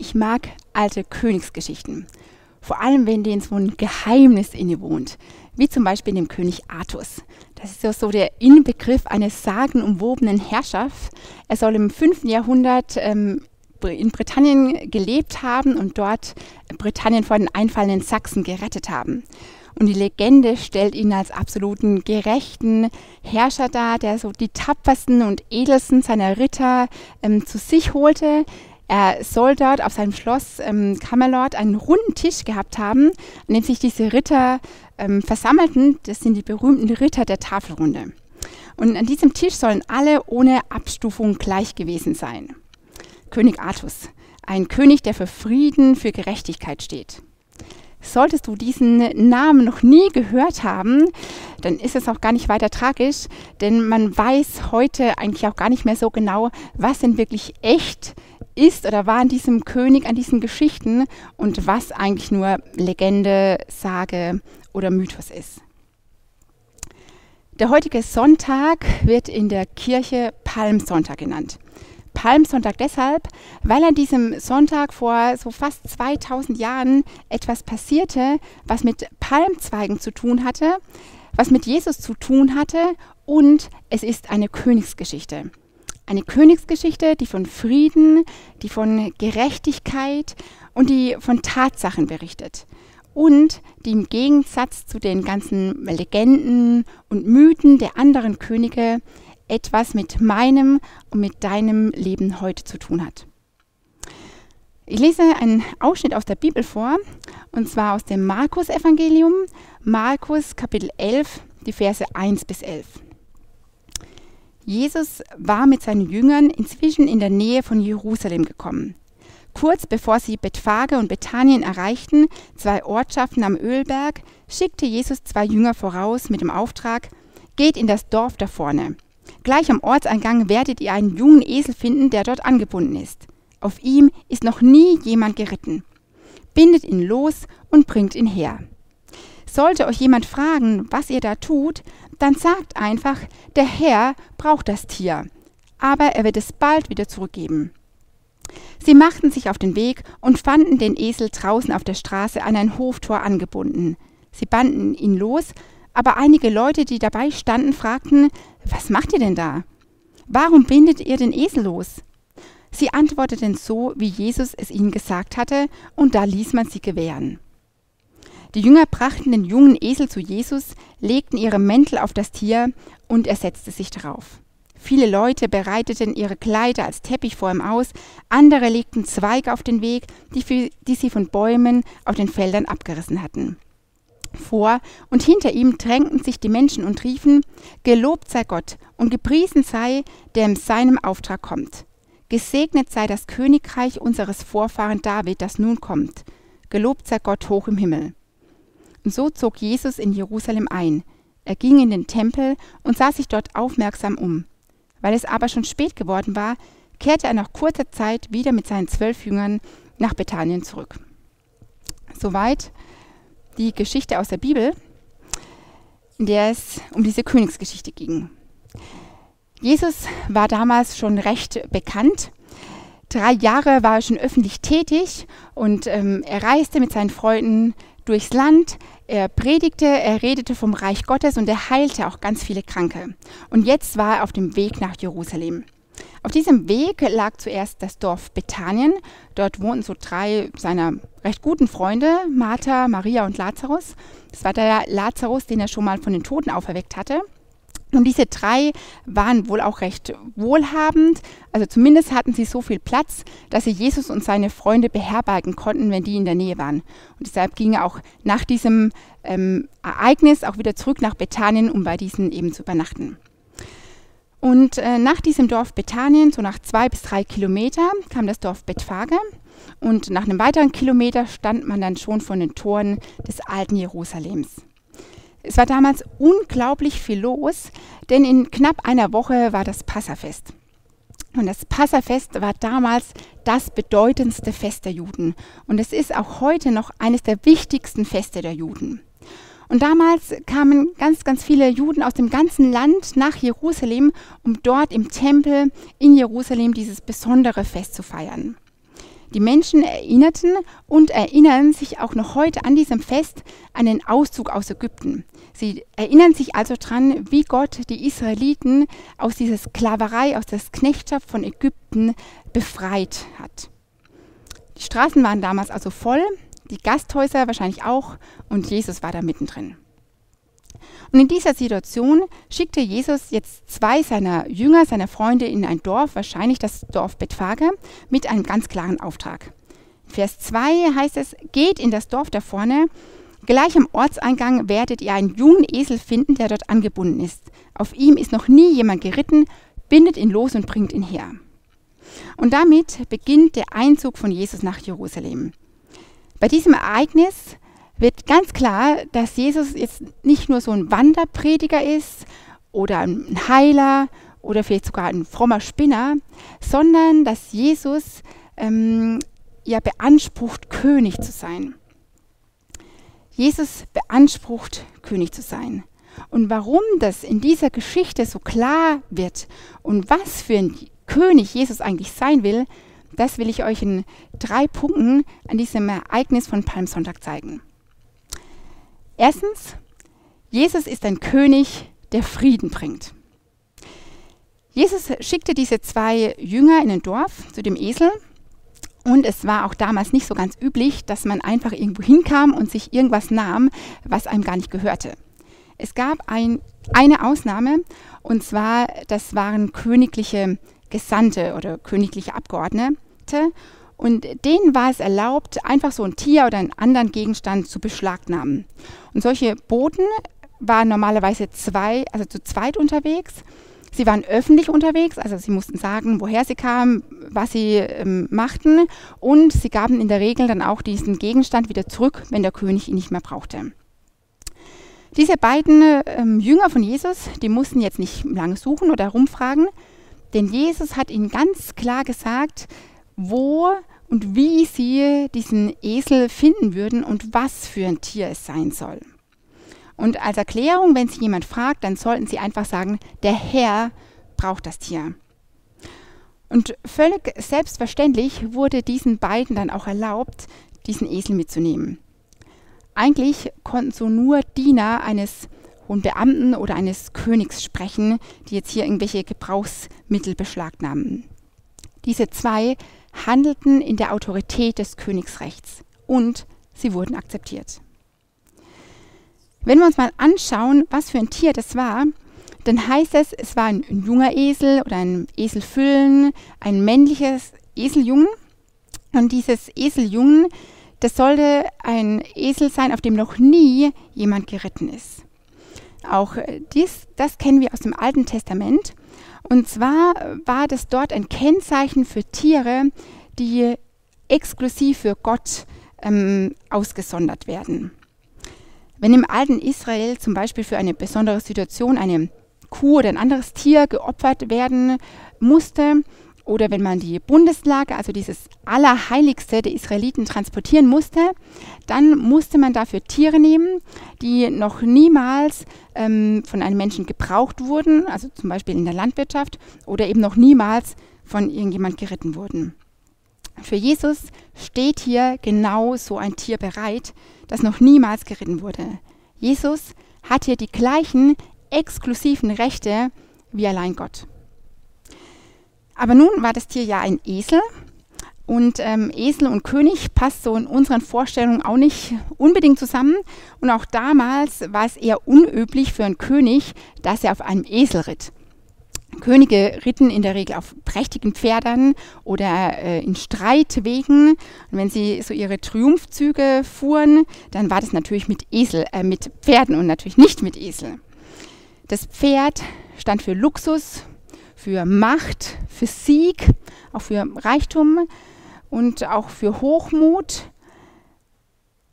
Ich mag alte Königsgeschichten. Vor allem, wenn denen so ein Geheimnis innewohnt. Wie zum Beispiel dem König Artus. Das ist ja so der Inbegriff eines sagenumwobenen Herrschers. Er soll im 5. Jahrhundert ähm, in Britannien gelebt haben und dort Britannien vor den einfallenden Sachsen gerettet haben. Und die Legende stellt ihn als absoluten gerechten Herrscher dar, der so die tapfersten und edelsten seiner Ritter ähm, zu sich holte. Er soll dort auf seinem Schloss ähm, Camelot einen runden Tisch gehabt haben, an dem sich diese Ritter ähm, versammelten. Das sind die berühmten Ritter der Tafelrunde. Und an diesem Tisch sollen alle ohne Abstufung gleich gewesen sein. König Artus, ein König, der für Frieden, für Gerechtigkeit steht. Solltest du diesen Namen noch nie gehört haben, dann ist es auch gar nicht weiter tragisch, denn man weiß heute eigentlich auch gar nicht mehr so genau, was denn wirklich echt ist oder war an diesem König, an diesen Geschichten und was eigentlich nur Legende, Sage oder Mythos ist. Der heutige Sonntag wird in der Kirche Palmsonntag genannt. Palmsonntag deshalb, weil an diesem Sonntag vor so fast 2000 Jahren etwas passierte, was mit Palmzweigen zu tun hatte, was mit Jesus zu tun hatte und es ist eine Königsgeschichte. Eine Königsgeschichte, die von Frieden, die von Gerechtigkeit und die von Tatsachen berichtet und die im Gegensatz zu den ganzen Legenden und Mythen der anderen Könige etwas mit meinem und mit deinem Leben heute zu tun hat. Ich lese einen Ausschnitt aus der Bibel vor, und zwar aus dem Markus-Evangelium, Markus Kapitel 11, die Verse 1 bis 11. Jesus war mit seinen Jüngern inzwischen in der Nähe von Jerusalem gekommen. Kurz bevor sie Bethphage und Bethanien erreichten, zwei Ortschaften am Ölberg, schickte Jesus zwei Jünger voraus mit dem Auftrag: Geht in das Dorf da vorne. Gleich am Ortseingang werdet ihr einen jungen Esel finden, der dort angebunden ist. Auf ihm ist noch nie jemand geritten. Bindet ihn los und bringt ihn her. Sollte euch jemand fragen, was ihr da tut, dann sagt einfach, der Herr braucht das Tier, aber er wird es bald wieder zurückgeben. Sie machten sich auf den Weg und fanden den Esel draußen auf der Straße an ein Hoftor angebunden. Sie banden ihn los, aber einige Leute, die dabei standen, fragten, was macht ihr denn da? Warum bindet ihr den Esel los? Sie antworteten so, wie Jesus es ihnen gesagt hatte, und da ließ man sie gewähren. Die Jünger brachten den jungen Esel zu Jesus, legten ihre Mäntel auf das Tier und er setzte sich darauf. Viele Leute bereiteten ihre Kleider als Teppich vor ihm aus, andere legten Zweige auf den Weg, die, für, die sie von Bäumen auf den Feldern abgerissen hatten. Vor und hinter ihm drängten sich die Menschen und riefen, Gelobt sei Gott und gepriesen sei, der in seinem Auftrag kommt. Gesegnet sei das Königreich unseres Vorfahren David, das nun kommt. Gelobt sei Gott hoch im Himmel. Und so zog Jesus in Jerusalem ein. Er ging in den Tempel und sah sich dort aufmerksam um. Weil es aber schon spät geworden war, kehrte er nach kurzer Zeit wieder mit seinen zwölf Jüngern nach Bethanien zurück. Soweit die Geschichte aus der Bibel, in der es um diese Königsgeschichte ging. Jesus war damals schon recht bekannt. Drei Jahre war er schon öffentlich tätig und ähm, er reiste mit seinen Freunden durchs Land. Er predigte, er redete vom Reich Gottes und er heilte auch ganz viele Kranke. Und jetzt war er auf dem Weg nach Jerusalem. Auf diesem Weg lag zuerst das Dorf Bethanien. Dort wohnten so drei seiner recht guten Freunde, Martha, Maria und Lazarus. Das war der Lazarus, den er schon mal von den Toten auferweckt hatte. Und diese drei waren wohl auch recht wohlhabend, also zumindest hatten sie so viel Platz, dass sie Jesus und seine Freunde beherbergen konnten, wenn die in der Nähe waren. Und deshalb ging er auch nach diesem ähm, Ereignis auch wieder zurück nach Bethanien, um bei diesen eben zu übernachten. Und äh, nach diesem Dorf Bethanien, so nach zwei bis drei Kilometer, kam das Dorf Bethphage. Und nach einem weiteren Kilometer stand man dann schon vor den Toren des alten Jerusalems. Es war damals unglaublich viel los, denn in knapp einer Woche war das Passafest. Und das Passafest war damals das bedeutendste Fest der Juden. Und es ist auch heute noch eines der wichtigsten Feste der Juden. Und damals kamen ganz, ganz viele Juden aus dem ganzen Land nach Jerusalem, um dort im Tempel in Jerusalem dieses besondere Fest zu feiern. Die Menschen erinnerten und erinnern sich auch noch heute an diesem Fest an den Auszug aus Ägypten. Sie erinnern sich also daran, wie Gott die Israeliten aus dieser Sklaverei, aus der Knechtschaft von Ägypten befreit hat. Die Straßen waren damals also voll, die Gasthäuser wahrscheinlich auch und Jesus war da mittendrin. Und in dieser Situation schickte Jesus jetzt zwei seiner Jünger, seiner Freunde in ein Dorf, wahrscheinlich das Dorf Bethphage, mit einem ganz klaren Auftrag. Vers 2 heißt es, geht in das Dorf da vorne, gleich am Ortseingang werdet ihr einen jungen Esel finden, der dort angebunden ist. Auf ihm ist noch nie jemand geritten, bindet ihn los und bringt ihn her. Und damit beginnt der Einzug von Jesus nach Jerusalem. Bei diesem Ereignis wird ganz klar, dass Jesus jetzt nicht nur so ein Wanderprediger ist oder ein Heiler oder vielleicht sogar ein frommer Spinner, sondern dass Jesus ähm, ja beansprucht, König zu sein. Jesus beansprucht, König zu sein. Und warum das in dieser Geschichte so klar wird und was für ein König Jesus eigentlich sein will, das will ich euch in drei Punkten an diesem Ereignis von Palmsonntag zeigen. Erstens, Jesus ist ein König, der Frieden bringt. Jesus schickte diese zwei Jünger in ein Dorf zu dem Esel und es war auch damals nicht so ganz üblich, dass man einfach irgendwo hinkam und sich irgendwas nahm, was einem gar nicht gehörte. Es gab ein, eine Ausnahme und zwar, das waren königliche Gesandte oder königliche Abgeordnete und denen war es erlaubt, einfach so ein Tier oder einen anderen Gegenstand zu beschlagnahmen. Und solche Boten waren normalerweise zwei, also zu zweit unterwegs. Sie waren öffentlich unterwegs, also sie mussten sagen, woher sie kamen, was sie ähm, machten und sie gaben in der Regel dann auch diesen Gegenstand wieder zurück, wenn der König ihn nicht mehr brauchte. Diese beiden ähm, Jünger von Jesus, die mussten jetzt nicht lange suchen oder herumfragen, denn Jesus hat ihnen ganz klar gesagt, wo und wie sie diesen Esel finden würden und was für ein Tier es sein soll. Und als Erklärung, wenn Sie jemand fragt, dann sollten Sie einfach sagen, der Herr braucht das Tier. Und völlig selbstverständlich wurde diesen beiden dann auch erlaubt, diesen Esel mitzunehmen. Eigentlich konnten so nur Diener eines hohen Beamten oder eines Königs sprechen, die jetzt hier irgendwelche Gebrauchsmittel beschlagnahmen. Diese zwei handelten in der Autorität des Königsrechts und sie wurden akzeptiert. Wenn wir uns mal anschauen, was für ein Tier das war, dann heißt es, es war ein, junger Esel oder ein Eselfüllen, ein männliches Eseljungen. Und dieses Eseljungen, das sollte ein Esel sein, auf dem noch nie jemand geritten ist. Auch dies, das kennen wir aus dem Alten Testament. Und zwar war das dort ein Kennzeichen für Tiere, die exklusiv für Gott ähm, ausgesondert werden. Wenn im alten Israel zum Beispiel für eine besondere Situation eine Kuh oder ein anderes Tier geopfert werden musste, oder wenn man die Bundeslage, also dieses Allerheiligste der Israeliten transportieren musste, dann musste man dafür Tiere nehmen, die noch niemals ähm, von einem Menschen gebraucht wurden, also zum Beispiel in der Landwirtschaft, oder eben noch niemals von irgendjemand geritten wurden. Für Jesus steht hier genau so ein Tier bereit, das noch niemals geritten wurde. Jesus hat hier die gleichen exklusiven Rechte wie allein Gott. Aber nun war das Tier ja ein Esel. Und ähm, Esel und König passt so in unseren Vorstellungen auch nicht unbedingt zusammen. Und auch damals war es eher unüblich für einen König, dass er auf einem Esel ritt. Könige ritten in der Regel auf prächtigen Pferden oder äh, in Streitwegen. Und wenn sie so ihre Triumphzüge fuhren, dann war das natürlich mit Esel, äh, mit Pferden und natürlich nicht mit Esel. Das Pferd stand für Luxus, für Macht, für Sieg, auch für Reichtum und auch für Hochmut.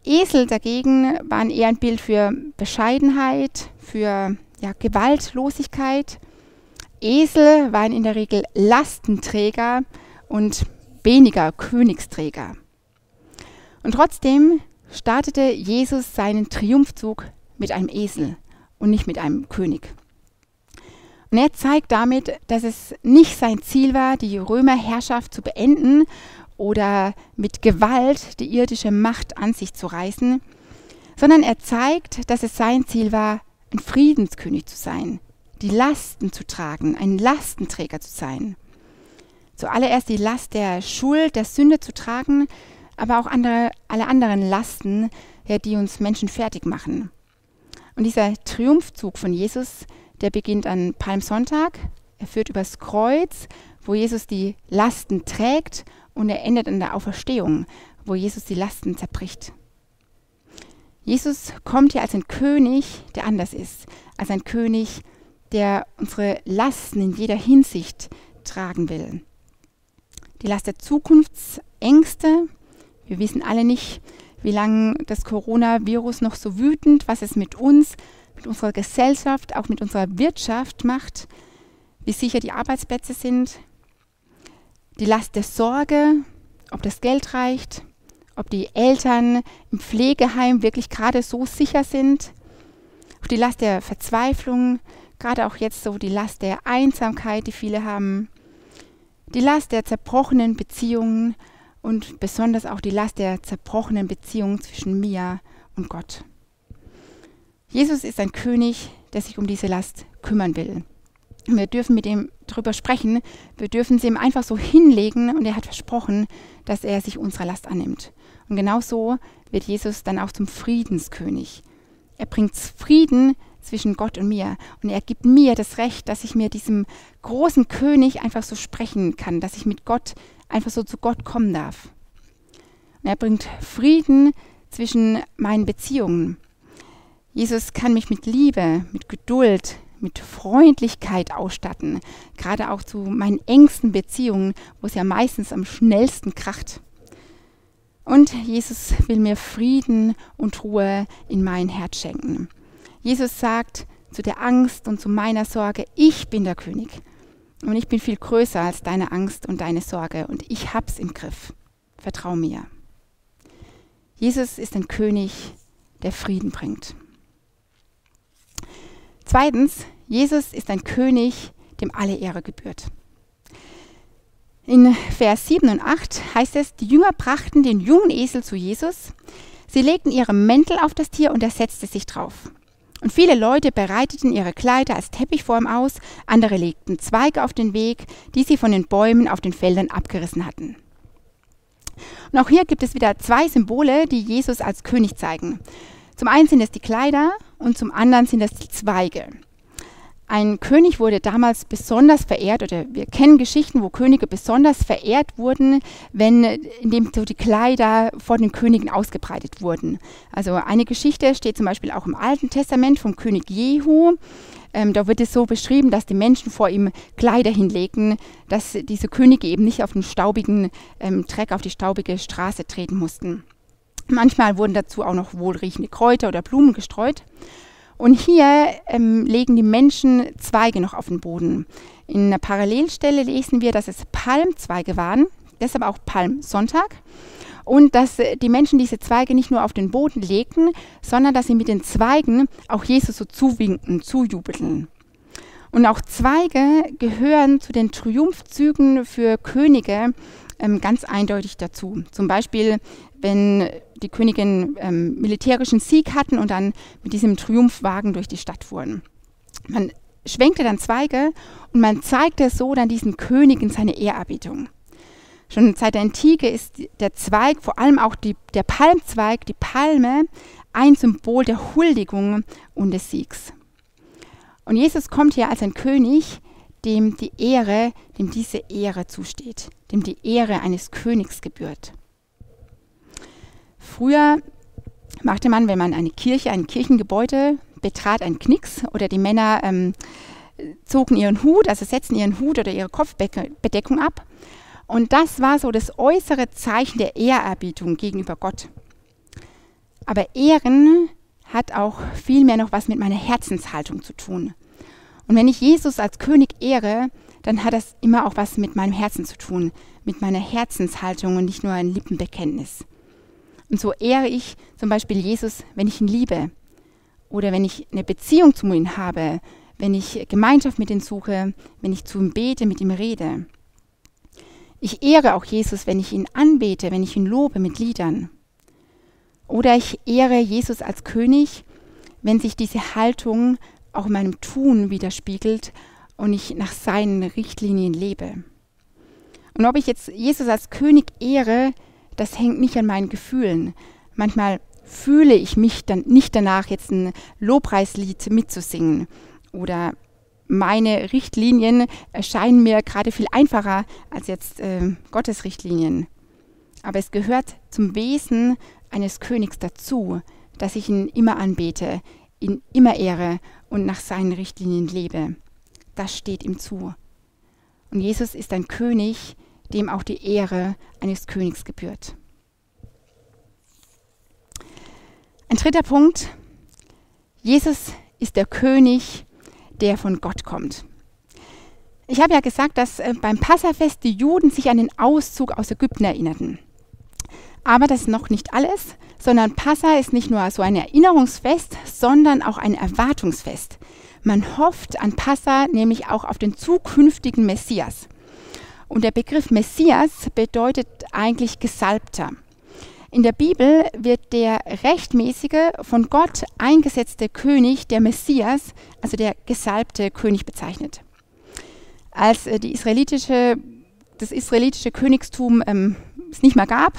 Esel dagegen waren eher ein Bild für Bescheidenheit, für ja, Gewaltlosigkeit. Esel waren in der Regel Lastenträger und weniger Königsträger. Und trotzdem startete Jesus seinen Triumphzug mit einem Esel und nicht mit einem König. Und er zeigt damit, dass es nicht sein Ziel war, die Römerherrschaft zu beenden oder mit Gewalt die irdische Macht an sich zu reißen, sondern er zeigt, dass es sein Ziel war, ein Friedenskönig zu sein, die Lasten zu tragen, ein Lastenträger zu sein. Zuallererst die Last der Schuld, der Sünde zu tragen, aber auch andere, alle anderen Lasten, ja, die uns Menschen fertig machen. Und dieser Triumphzug von Jesus, der beginnt an Palmsonntag, er führt übers Kreuz, wo Jesus die Lasten trägt, und er endet an der Auferstehung, wo Jesus die Lasten zerbricht. Jesus kommt hier als ein König, der anders ist, als ein König, der unsere Lasten in jeder Hinsicht tragen will. Die Last der Zukunftsängste. Wir wissen alle nicht, wie lange das Coronavirus noch so wütend, was es mit uns, mit unserer Gesellschaft, auch mit unserer Wirtschaft macht, wie sicher die Arbeitsplätze sind. Die Last der Sorge, ob das Geld reicht, ob die Eltern im Pflegeheim wirklich gerade so sicher sind, auch die Last der Verzweiflung, gerade auch jetzt so die Last der Einsamkeit, die viele haben, die Last der zerbrochenen Beziehungen und besonders auch die Last der zerbrochenen Beziehung zwischen mir und Gott. Jesus ist ein König, der sich um diese Last kümmern will. Wir dürfen mit ihm darüber sprechen, wir dürfen sie ihm einfach so hinlegen und er hat versprochen, dass er sich unserer Last annimmt. Und genau so wird Jesus dann auch zum Friedenskönig. Er bringt Frieden zwischen Gott und mir. Und er gibt mir das Recht, dass ich mir diesem großen König einfach so sprechen kann, dass ich mit Gott einfach so zu Gott kommen darf. Und er bringt Frieden zwischen meinen Beziehungen. Jesus kann mich mit Liebe, mit Geduld, mit Freundlichkeit ausstatten, gerade auch zu meinen engsten Beziehungen, wo es ja meistens am schnellsten kracht. Und Jesus will mir Frieden und Ruhe in mein Herz schenken. Jesus sagt zu der Angst und zu meiner Sorge, ich bin der König. Und ich bin viel größer als deine Angst und deine Sorge. Und ich hab's im Griff. Vertrau mir. Jesus ist ein König, der Frieden bringt. Zweitens, Jesus ist ein König, dem alle Ehre gebührt. In Vers 7 und 8 heißt es, die Jünger brachten den jungen Esel zu Jesus. Sie legten ihre Mäntel auf das Tier und er setzte sich drauf. Und viele Leute bereiteten ihre Kleider als Teppichform aus, andere legten Zweige auf den Weg, die sie von den Bäumen auf den Feldern abgerissen hatten. Und auch hier gibt es wieder zwei Symbole, die Jesus als König zeigen. Zum einen sind es die Kleider und zum anderen sind es die Zweige. Ein König wurde damals besonders verehrt, oder wir kennen Geschichten, wo Könige besonders verehrt wurden, wenn indem so die Kleider vor den Königen ausgebreitet wurden. Also eine Geschichte steht zum Beispiel auch im Alten Testament vom König Jehu. Ähm, da wird es so beschrieben, dass die Menschen vor ihm Kleider hinlegten, dass diese Könige eben nicht auf den staubigen ähm, Dreck, auf die staubige Straße treten mussten. Manchmal wurden dazu auch noch wohlriechende Kräuter oder Blumen gestreut. Und hier ähm, legen die Menschen Zweige noch auf den Boden. In einer Parallelstelle lesen wir, dass es Palmzweige waren, deshalb auch Palmsonntag. Und dass äh, die Menschen diese Zweige nicht nur auf den Boden legten, sondern dass sie mit den Zweigen auch Jesus so zuwinken, zujubeln. Und auch Zweige gehören zu den Triumphzügen für Könige ähm, ganz eindeutig dazu. Zum Beispiel, wenn die Königin ähm, militärischen Sieg hatten und dann mit diesem Triumphwagen durch die Stadt fuhren. Man schwenkte dann Zweige und man zeigte so dann diesen Königen seine Ehrerbietung. Schon seit der Antike ist der Zweig, vor allem auch die, der Palmzweig, die Palme, ein Symbol der Huldigung und des Siegs. Und Jesus kommt hier als ein König, dem die Ehre, dem diese Ehre zusteht, dem die Ehre eines Königs gebührt. Früher machte man, wenn man eine Kirche, ein Kirchengebäude betrat, einen Knicks oder die Männer ähm, zogen ihren Hut, also setzten ihren Hut oder ihre Kopfbedeckung ab. Und das war so das äußere Zeichen der Ehrerbietung gegenüber Gott. Aber Ehren hat auch viel mehr noch was mit meiner Herzenshaltung zu tun. Und wenn ich Jesus als König ehre, dann hat das immer auch was mit meinem Herzen zu tun, mit meiner Herzenshaltung und nicht nur ein Lippenbekenntnis. Und so ehre ich zum Beispiel Jesus, wenn ich ihn liebe oder wenn ich eine Beziehung zu ihm habe, wenn ich Gemeinschaft mit ihm suche, wenn ich zu ihm bete, mit ihm rede. Ich ehre auch Jesus, wenn ich ihn anbete, wenn ich ihn lobe mit Liedern. Oder ich ehre Jesus als König, wenn sich diese Haltung auch in meinem Tun widerspiegelt und ich nach seinen Richtlinien lebe. Und ob ich jetzt Jesus als König ehre, das hängt nicht an meinen Gefühlen. Manchmal fühle ich mich dann nicht danach, jetzt ein Lobpreislied mitzusingen. Oder meine Richtlinien erscheinen mir gerade viel einfacher als jetzt äh, Gottes Richtlinien. Aber es gehört zum Wesen eines Königs dazu, dass ich ihn immer anbete, ihn immer ehre und nach seinen Richtlinien lebe. Das steht ihm zu. Und Jesus ist ein König, dem auch die Ehre eines Königs gebührt. Ein dritter Punkt. Jesus ist der König, der von Gott kommt. Ich habe ja gesagt, dass äh, beim Passafest die Juden sich an den Auszug aus Ägypten erinnerten. Aber das ist noch nicht alles, sondern Passa ist nicht nur so ein Erinnerungsfest, sondern auch ein Erwartungsfest. Man hofft an Passa nämlich auch auf den zukünftigen Messias. Und der Begriff Messias bedeutet eigentlich Gesalbter. In der Bibel wird der rechtmäßige, von Gott eingesetzte König, der Messias, also der gesalbte König bezeichnet. Als äh, die israelitische, das israelitische Königstum ähm, es nicht mehr gab,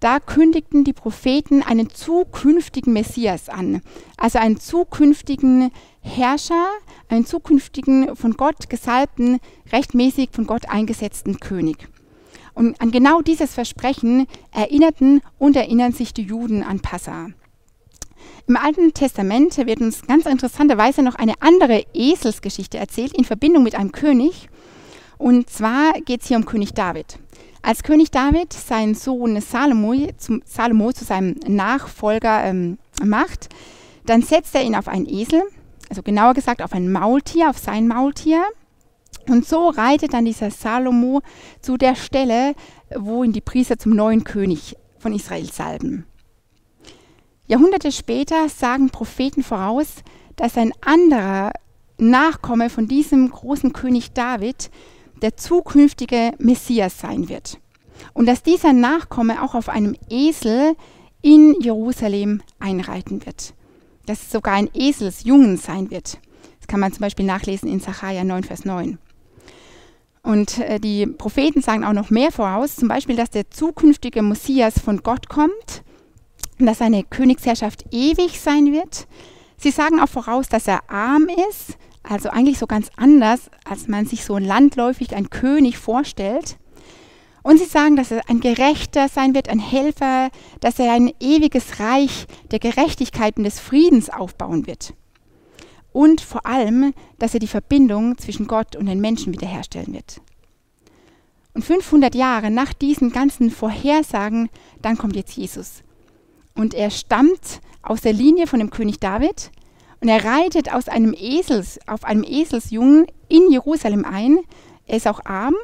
da kündigten die Propheten einen zukünftigen Messias an, also einen zukünftigen Herrscher, einen zukünftigen von Gott gesalbten, rechtmäßig von Gott eingesetzten König. Und an genau dieses Versprechen erinnerten und erinnern sich die Juden an Passa. Im Alten Testament wird uns ganz interessanterweise noch eine andere Eselsgeschichte erzählt in Verbindung mit einem König. Und zwar geht es hier um König David. Als König David seinen Sohn Salomo, zum, Salomo zu seinem Nachfolger ähm, macht, dann setzt er ihn auf einen Esel, also genauer gesagt auf ein Maultier, auf sein Maultier. Und so reitet dann dieser Salomo zu der Stelle, wo ihn die Priester zum neuen König von Israel salben. Jahrhunderte später sagen Propheten voraus, dass ein anderer Nachkomme von diesem großen König David der zukünftige Messias sein wird. Und dass dieser Nachkomme auch auf einem Esel in Jerusalem einreiten wird. Dass es sogar ein Eselsjungen sein wird. Das kann man zum Beispiel nachlesen in Sacharja 9, Vers 9. Und äh, die Propheten sagen auch noch mehr voraus, zum Beispiel, dass der zukünftige Messias von Gott kommt und dass seine Königsherrschaft ewig sein wird. Sie sagen auch voraus, dass er arm ist, also eigentlich so ganz anders, als man sich so landläufig ein König vorstellt. Und sie sagen, dass er ein Gerechter sein wird, ein Helfer, dass er ein ewiges Reich der Gerechtigkeit und des Friedens aufbauen wird. Und vor allem, dass er die Verbindung zwischen Gott und den Menschen wiederherstellen wird. Und 500 Jahre nach diesen ganzen Vorhersagen, dann kommt jetzt Jesus. Und er stammt aus der Linie von dem König David, und er reitet aus einem Esels, auf einem Eselsjungen in Jerusalem ein. Er ist auch arm.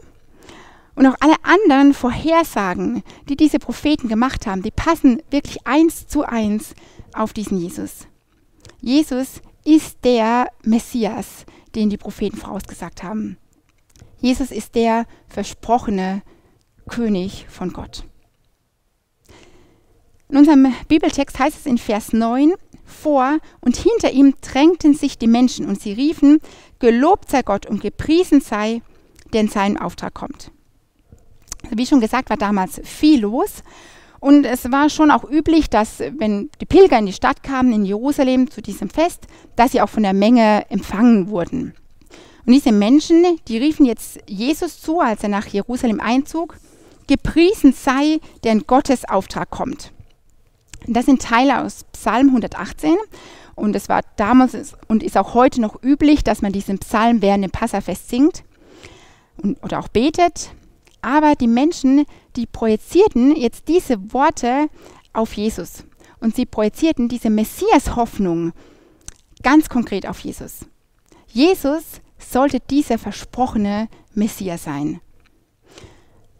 Und auch alle anderen Vorhersagen, die diese Propheten gemacht haben, die passen wirklich eins zu eins auf diesen Jesus. Jesus ist der Messias, den die Propheten vorausgesagt haben. Jesus ist der versprochene König von Gott. In unserem Bibeltext heißt es in Vers 9, vor und hinter ihm drängten sich die Menschen und sie riefen, Gelobt sei Gott und gepriesen sei, der in seinen Auftrag kommt. Wie schon gesagt, war damals viel los und es war schon auch üblich, dass wenn die Pilger in die Stadt kamen, in Jerusalem zu diesem Fest, dass sie auch von der Menge empfangen wurden. Und diese Menschen, die riefen jetzt Jesus zu, als er nach Jerusalem einzog, gepriesen sei, der in Gottes Auftrag kommt. Das sind Teile aus Psalm 118 und es war damals und ist auch heute noch üblich, dass man diesen Psalm während dem Passafest singt und, oder auch betet. Aber die Menschen, die projizierten jetzt diese Worte auf Jesus und sie projizierten diese Messias-Hoffnung ganz konkret auf Jesus. Jesus sollte dieser versprochene Messias sein.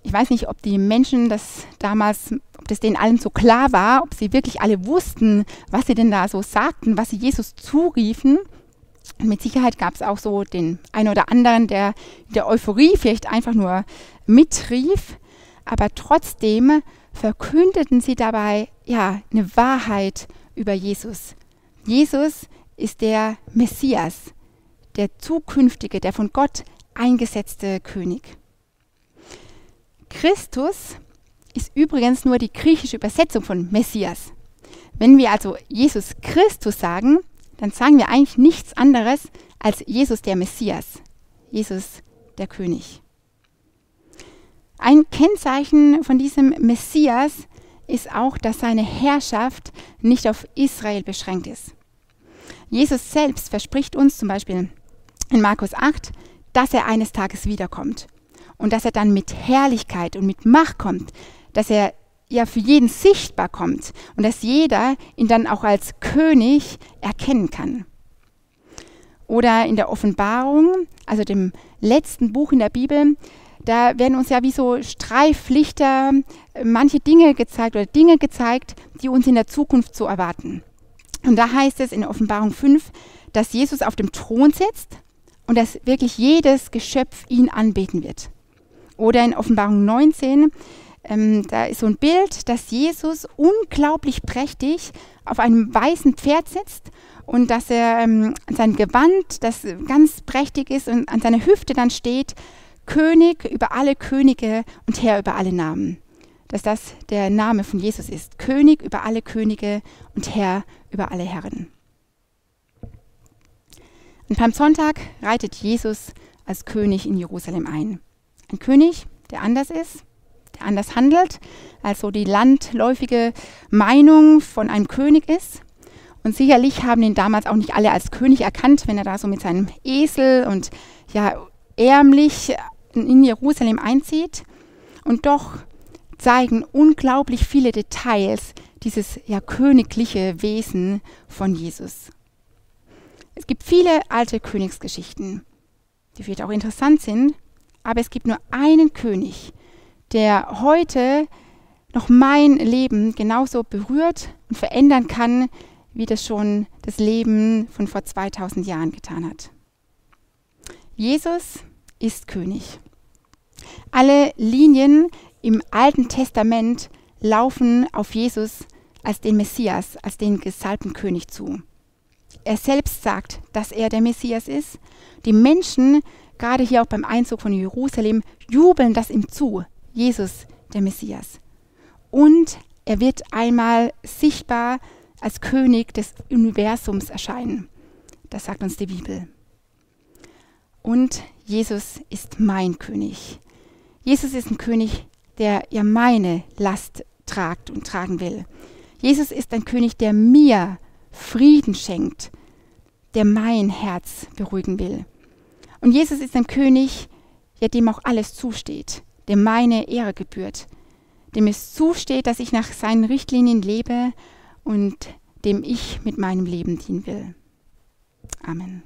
Ich weiß nicht, ob die Menschen das damals ob das denen allen so klar war, ob sie wirklich alle wussten, was sie denn da so sagten, was sie Jesus zuriefen. Mit Sicherheit gab es auch so den einen oder anderen, der der Euphorie vielleicht einfach nur mitrief, aber trotzdem verkündeten sie dabei ja eine Wahrheit über Jesus. Jesus ist der Messias, der zukünftige, der von Gott eingesetzte König. Christus ist übrigens nur die griechische Übersetzung von Messias. Wenn wir also Jesus Christus sagen, dann sagen wir eigentlich nichts anderes als Jesus der Messias, Jesus der König. Ein Kennzeichen von diesem Messias ist auch, dass seine Herrschaft nicht auf Israel beschränkt ist. Jesus selbst verspricht uns zum Beispiel in Markus 8, dass er eines Tages wiederkommt und dass er dann mit Herrlichkeit und mit Macht kommt, dass er ja für jeden sichtbar kommt und dass jeder ihn dann auch als König erkennen kann. Oder in der Offenbarung, also dem letzten Buch in der Bibel, da werden uns ja wie so Streiflichter äh, manche Dinge gezeigt oder Dinge gezeigt, die uns in der Zukunft so erwarten. Und da heißt es in Offenbarung 5, dass Jesus auf dem Thron sitzt und dass wirklich jedes Geschöpf ihn anbeten wird. Oder in Offenbarung 19, ähm, da ist so ein Bild, dass Jesus unglaublich prächtig auf einem weißen Pferd sitzt und dass er ähm, an seinem Gewand, das ganz prächtig ist und an seiner Hüfte dann steht, König über alle Könige und Herr über alle Namen. Dass das der Name von Jesus ist. König über alle Könige und Herr über alle Herren. Und beim Sonntag reitet Jesus als König in Jerusalem ein. Ein König, der anders ist, anders handelt, als so die landläufige Meinung von einem König ist. Und sicherlich haben ihn damals auch nicht alle als König erkannt, wenn er da so mit seinem Esel und ja ärmlich in Jerusalem einzieht. Und doch zeigen unglaublich viele Details dieses ja königliche Wesen von Jesus. Es gibt viele alte Königsgeschichten, die vielleicht auch interessant sind, aber es gibt nur einen König, der heute noch mein Leben genauso berührt und verändern kann, wie das schon das Leben von vor 2000 Jahren getan hat. Jesus ist König. Alle Linien im Alten Testament laufen auf Jesus als den Messias, als den gesalbten König zu. Er selbst sagt, dass er der Messias ist. Die Menschen, gerade hier auch beim Einzug von Jerusalem, jubeln das ihm zu. Jesus, der Messias. Und er wird einmal sichtbar als König des Universums erscheinen. Das sagt uns die Bibel. Und Jesus ist mein König. Jesus ist ein König, der ja meine Last tragt und tragen will. Jesus ist ein König, der mir Frieden schenkt, der mein Herz beruhigen will. Und Jesus ist ein König, ja, dem auch alles zusteht, dem meine Ehre gebührt, dem es zusteht, dass ich nach seinen Richtlinien lebe und dem ich mit meinem Leben dienen will. Amen.